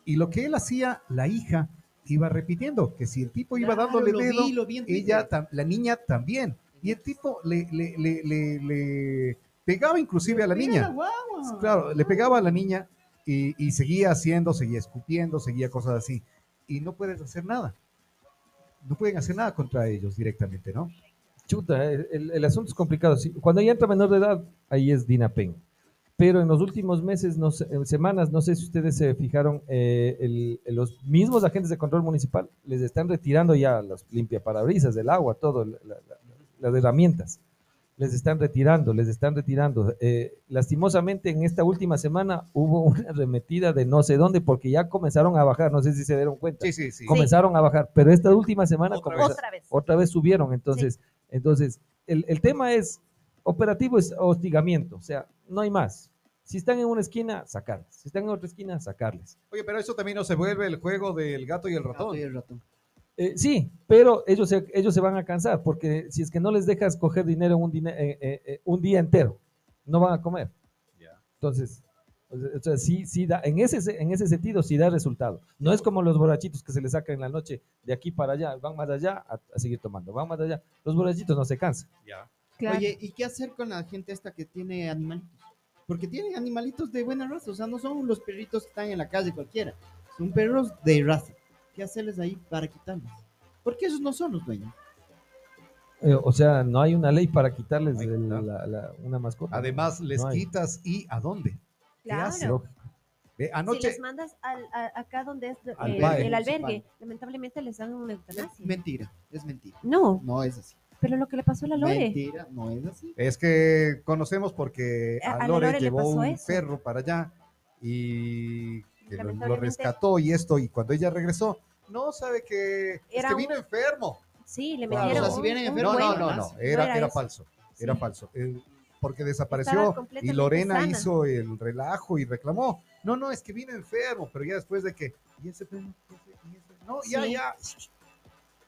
Y lo que él hacía, la hija iba repitiendo que si el tipo iba Claro, dándole dedo, vi, vi ella, tam- la niña también. Y el tipo le, le, le, le, le pegaba inclusive a la niña. guagua. Claro, le pegaba a la niña y, y seguía haciendo, seguía escupiendo, seguía cosas así. Y no puedes hacer nada. No pueden hacer nada contra ellos directamente, ¿no? Chuta, el, el- el asunto es complicado. Cuando ya entra menor de edad, ahí es DINAPEN. Pero en los últimos meses, no sé, semanas, no sé si ustedes se fijaron, eh, el- el- los mismos agentes de control municipal les están retirando ya los limpiaparabrisas, del agua, todo, la- la- la- las herramientas. Les están retirando, les están retirando. Eh, lastimosamente, en esta última semana hubo una arremetida de no sé dónde, porque ya comenzaron a bajar, no sé si se dieron cuenta. Sí, sí, sí. Comenzaron a bajar, pero esta última semana Otra comenza- Otra vez. otra vez subieron. Entonces, entonces el, el tema es operativo es hostigamiento, o sea, no hay más. Si están en una esquina, sacarles. Si están en otra esquina, sacarles. Oye, pero eso también no se vuelve el juego del gato y el Gato ratón. y el ratón. Eh, sí, pero ellos se, ellos se van a cansar porque si es que no les dejas coger dinero un, eh, eh, eh, un día entero, no van a comer. Entonces, o sea, sí, sí da, en ese, se- en ese sentido sí da resultado. No es como los borrachitos que se les sacan en la noche de aquí para allá, van más allá a, a seguir tomando, van más allá. Los borrachitos no se cansan. Claro. Oye, ¿y qué hacer con la gente esta que tiene animalitos? Porque tienen animalitos de buena raza, o sea, no son los perritos que están en la calle cualquiera, son perros de raza. ¿Qué hacerles ahí para quitarles? Porque esos no son los dueños. Eh, o sea, no hay una ley para quitarles Ahí el- está. la- la- una mascota. Además, les No hay. quitas y ¿a dónde? Claro. hace? Lógico. Ve, Si anoche, les mandas al, a- acá donde es eh, Albergue el albergue, lamentablemente les dan una Es eutanasia. mentira, es mentira. No, No es así. pero lo que le pasó a la Lore. Mentira, no es así. es que conocemos porque A- a, Lore Lore le llevó pasó un eso. perro para allá y que lo- lo, rescató y esto, y cuando ella regresó, no sabe que, es Era que un- vino enfermo. Sí, le Claro. metieron O sea, si un- vienen un No, no, no, no, No era, era era eso. falso, era Sí. falso. Eh, porque desapareció y Lorena sana. hizo el relajo y reclamó. No, no, es que vino enfermo, pero ya después de que. ¿y ese ese? No, ya, Sí. ya.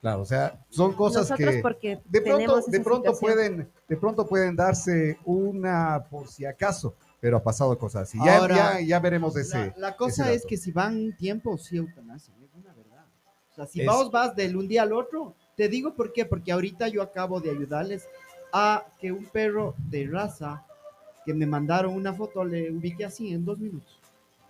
Claro, o sea, son cosas Nosotros que de pronto, de pronto situación. pueden, de pronto pueden darse una por si acaso, pero ha pasado cosas así. Ya, Ahora, ya, ya veremos La, ese. la cosa ese es que si van un tiempo, sí eutanasia, es una verdad. O sea, si Es- vos vas del un día al otro, te digo por qué, porque ahorita yo acabo de ayudarles a que un perro de raza que me mandaron una foto le ubique así en dos minutos.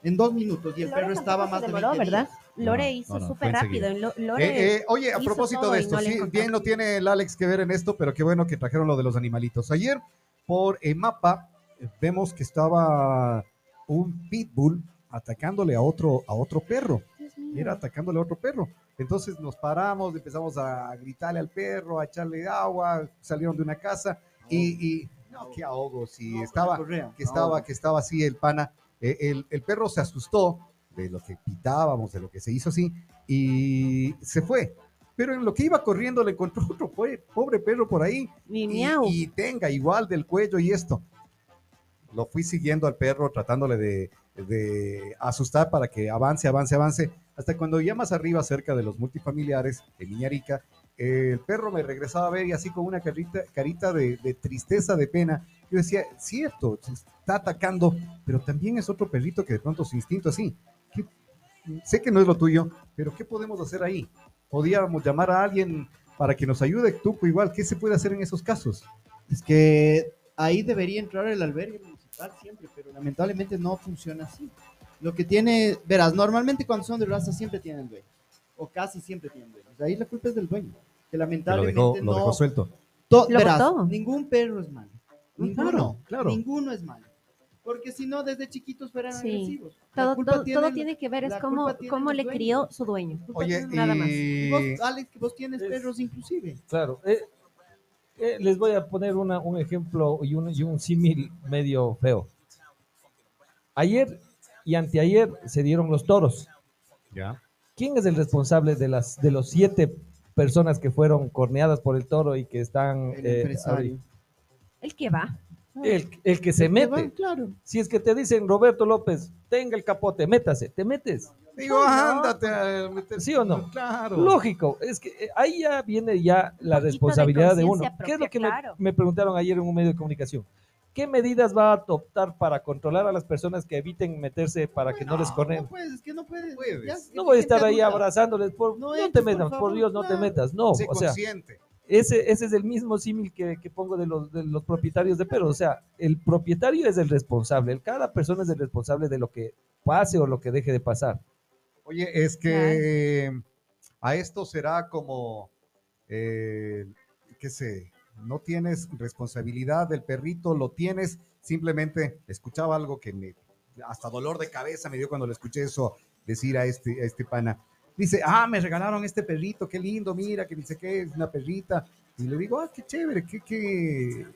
En dos minutos, y el Lore perro estaba más de demoró, 20 ¿verdad? días. Lore No, hizo no, no, súper rápido. Lo- Lore, Eh, eh, oye, a propósito de esto, sí, bien no tiene el Alex que ver en esto, pero qué bueno que trajeron lo de los animalitos. Ayer, por el mapa, eh, vemos que estaba un pitbull atacándole a otro, a otro perro. Era atacándole a otro perro. Entonces nos paramos, empezamos a gritarle al perro, a echarle agua, salieron de una casa y, y no, qué ahogo, si No, estaba, que no. estaba, que estaba así el pana, eh, el, el perro se asustó de lo que pitábamos, de lo que se hizo así, y se fue. Pero en lo que iba corriendo le encontró otro pobre, pobre perro por ahí, Mi y, miau. y tenga igual del cuello y esto. Lo fui siguiendo al perro, tratándole de, de asustar para que avance, avance, avance, hasta cuando ya más arriba, cerca de los multifamiliares de Miñarica, el perro me regresaba a ver y así con una carita, carita de, de tristeza, de pena. Yo decía, cierto, se está atacando, pero también es otro perrito que de pronto su instinto así. ¿Qué- sé que no es lo tuyo, pero ¿qué podemos hacer ahí? Podíamos llamar a alguien para que nos ayude, tú igual, ¿qué se puede hacer en esos casos? Es que ahí debería entrar el albergue siempre, pero lamentablemente no funciona así. Lo que tiene, verás, normalmente cuando son de raza siempre tienen dueño, o casi siempre tienen dueño. De ahí la culpa es del dueño, que lo lamentablemente dejó, lo no. dejó suelto. to- Lo verás, botó. ningún perro es malo. Ninguno, Claro, claro. ninguno es malo. Porque si no, desde chiquitos fueran Sí. agresivos. Todo, todo, tiene todo el- tiene que ver es cómo, cómo le dueño. crió su dueño. Oye, tiene- nada más. Y y... vos, Alex, que vos tienes Es- perros inclusive. Claro. eh, eh, les voy a poner una- un ejemplo y un, y un símil medio feo. Ayer y anteayer se dieron los toros. Ya. ¿Quién es el responsable de las de los siete personas que fueron corneadas por el toro y que están El eh, empresario. El que va. el, el que se Que va, mete? claro. Si es que te dicen Roberto López, tenga el capote, métase, te metes. Digo, ándate a meter- ¿Sí o no? Claro. Lógico, es que eh, ahí ya viene ya la de responsabilidad de, uno. ¿Qué es lo que me- claro. me, preguntaron ayer en un medio de comunicación? ¿qué medidas va a adoptar para controlar a las personas que eviten meterse para que no les corren? No puedes, es que no puedes. Puedes. Ya, No voy a estar ahí abrazándoles, por, No te metas, por, Dios, no te metas, no, sé o sea, consciente. ese, ese es el mismo símil que, que pongo de los, de los propietarios de perros. O sea, el propietario es el responsable. Cada persona es el responsable de lo que pase o lo que deje de pasar. Oye, es que a esto será como, eh, qué sé, no tienes responsabilidad del perrito, lo tienes, simplemente escuchaba algo que me, hasta dolor de cabeza me dio cuando le escuché eso decir a este, a este pana. Dice, ah, me regalaron este perrito, qué lindo, mira, que dice que es una perrita. Y le digo, ah, qué chévere, qué, qué,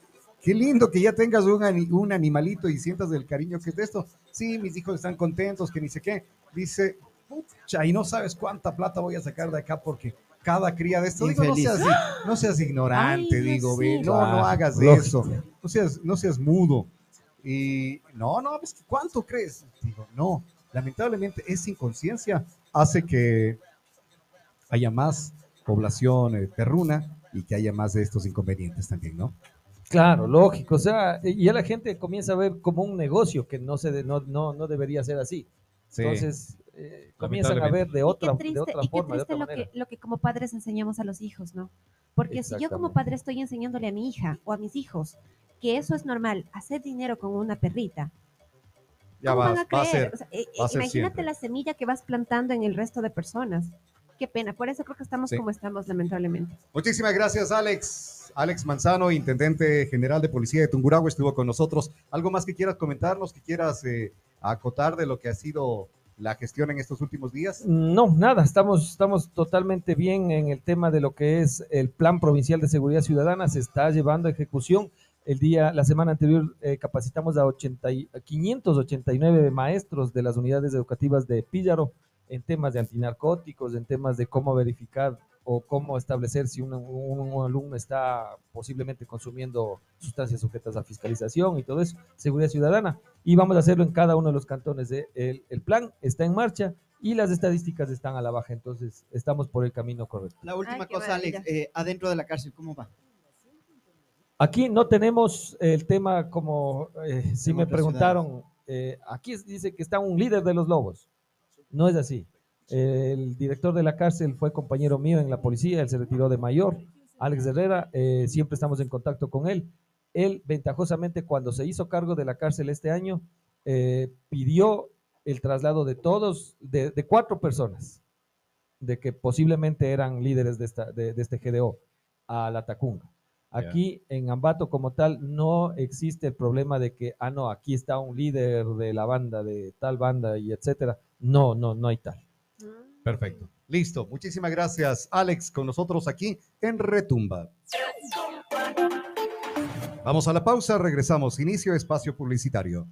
qué lindo que ya tengas un, un animalito y sientas el cariño que es de esto. Sí, mis hijos están contentos, que ni sé qué. Dice, pucha, y no sabes cuánta plata voy a sacar de acá porque cada cría de esto, digo, no seas, no seas ignorante, Ay, digo, sí. ve, no, no hagas lógico. eso, no seas, no seas mudo. Y no, no, ¿cuánto crees? Digo, no, lamentablemente esa inconsciencia hace que haya más población eh, perruna y que haya más de estos inconvenientes también, ¿no? Claro, lógico. O sea, y ya la gente comienza a ver como un negocio que no, se de- no, no, no debería ser así. Entonces, eh, comienzan a ver de Y otra, qué de triste, otra y qué forma, de triste otra lo manera. que, lo que como padres enseñamos a los hijos, ¿no? Porque si yo como padre estoy enseñándole a mi hija o a mis hijos que eso es normal, hacer dinero con una perrita, Ya ¿cómo va, van a va a creer? ser. O sea, eh, va a ser imagínate siempre. la semilla que vas plantando en el resto de personas. Qué pena, por eso creo que estamos Sí. como estamos, lamentablemente. Muchísimas gracias, Alex. Alex Manzano, intendente general de policía de Tungurahua, estuvo con nosotros. ¿Algo más que quieras comentarnos, que quieras eh, acotar de lo que ha sido la gestión en estos últimos días? No, nada, estamos, estamos totalmente bien en el tema de lo que es el Plan Provincial de Seguridad Ciudadana, se está llevando a ejecución. El día, la semana anterior eh, capacitamos a, 80 y- a 589 maestros de las unidades educativas de Píllaro en temas de antinarcóticos, en temas de cómo verificar o cómo establecer si un, un- un alumno está posiblemente consumiendo sustancias sujetas a fiscalización y todo eso, seguridad ciudadana. Y vamos a hacerlo en cada uno de los cantones. de- el, el plan está en marcha y las estadísticas están a la baja, entonces estamos por el camino correcto. La última Ay, cosa, Alex, eh, adentro de la cárcel, ¿cómo va? Aquí no tenemos el tema como eh, si me preguntaron, eh, aquí dice que está un líder de los lobos. No es así. El director de la cárcel fue compañero mío en la policía, él se retiró de mayor. Alex Herrera, eh, siempre estamos en contacto con él. Él, ventajosamente, cuando se hizo cargo de la cárcel este año, eh, pidió el traslado de todos, de, de cuatro personas, de que posiblemente eran líderes de, esta, de, de este GDO, a la Tacunga. Aquí en Ambato como tal no existe el problema de que, ah, no, aquí está un líder de la banda, de tal banda y etcétera. No, no, no hay tal. Perfecto. Listo. Muchísimas gracias, Alex, con nosotros aquí en Retumba. Vamos a la pausa, regresamos. Inicio espacio publicitario.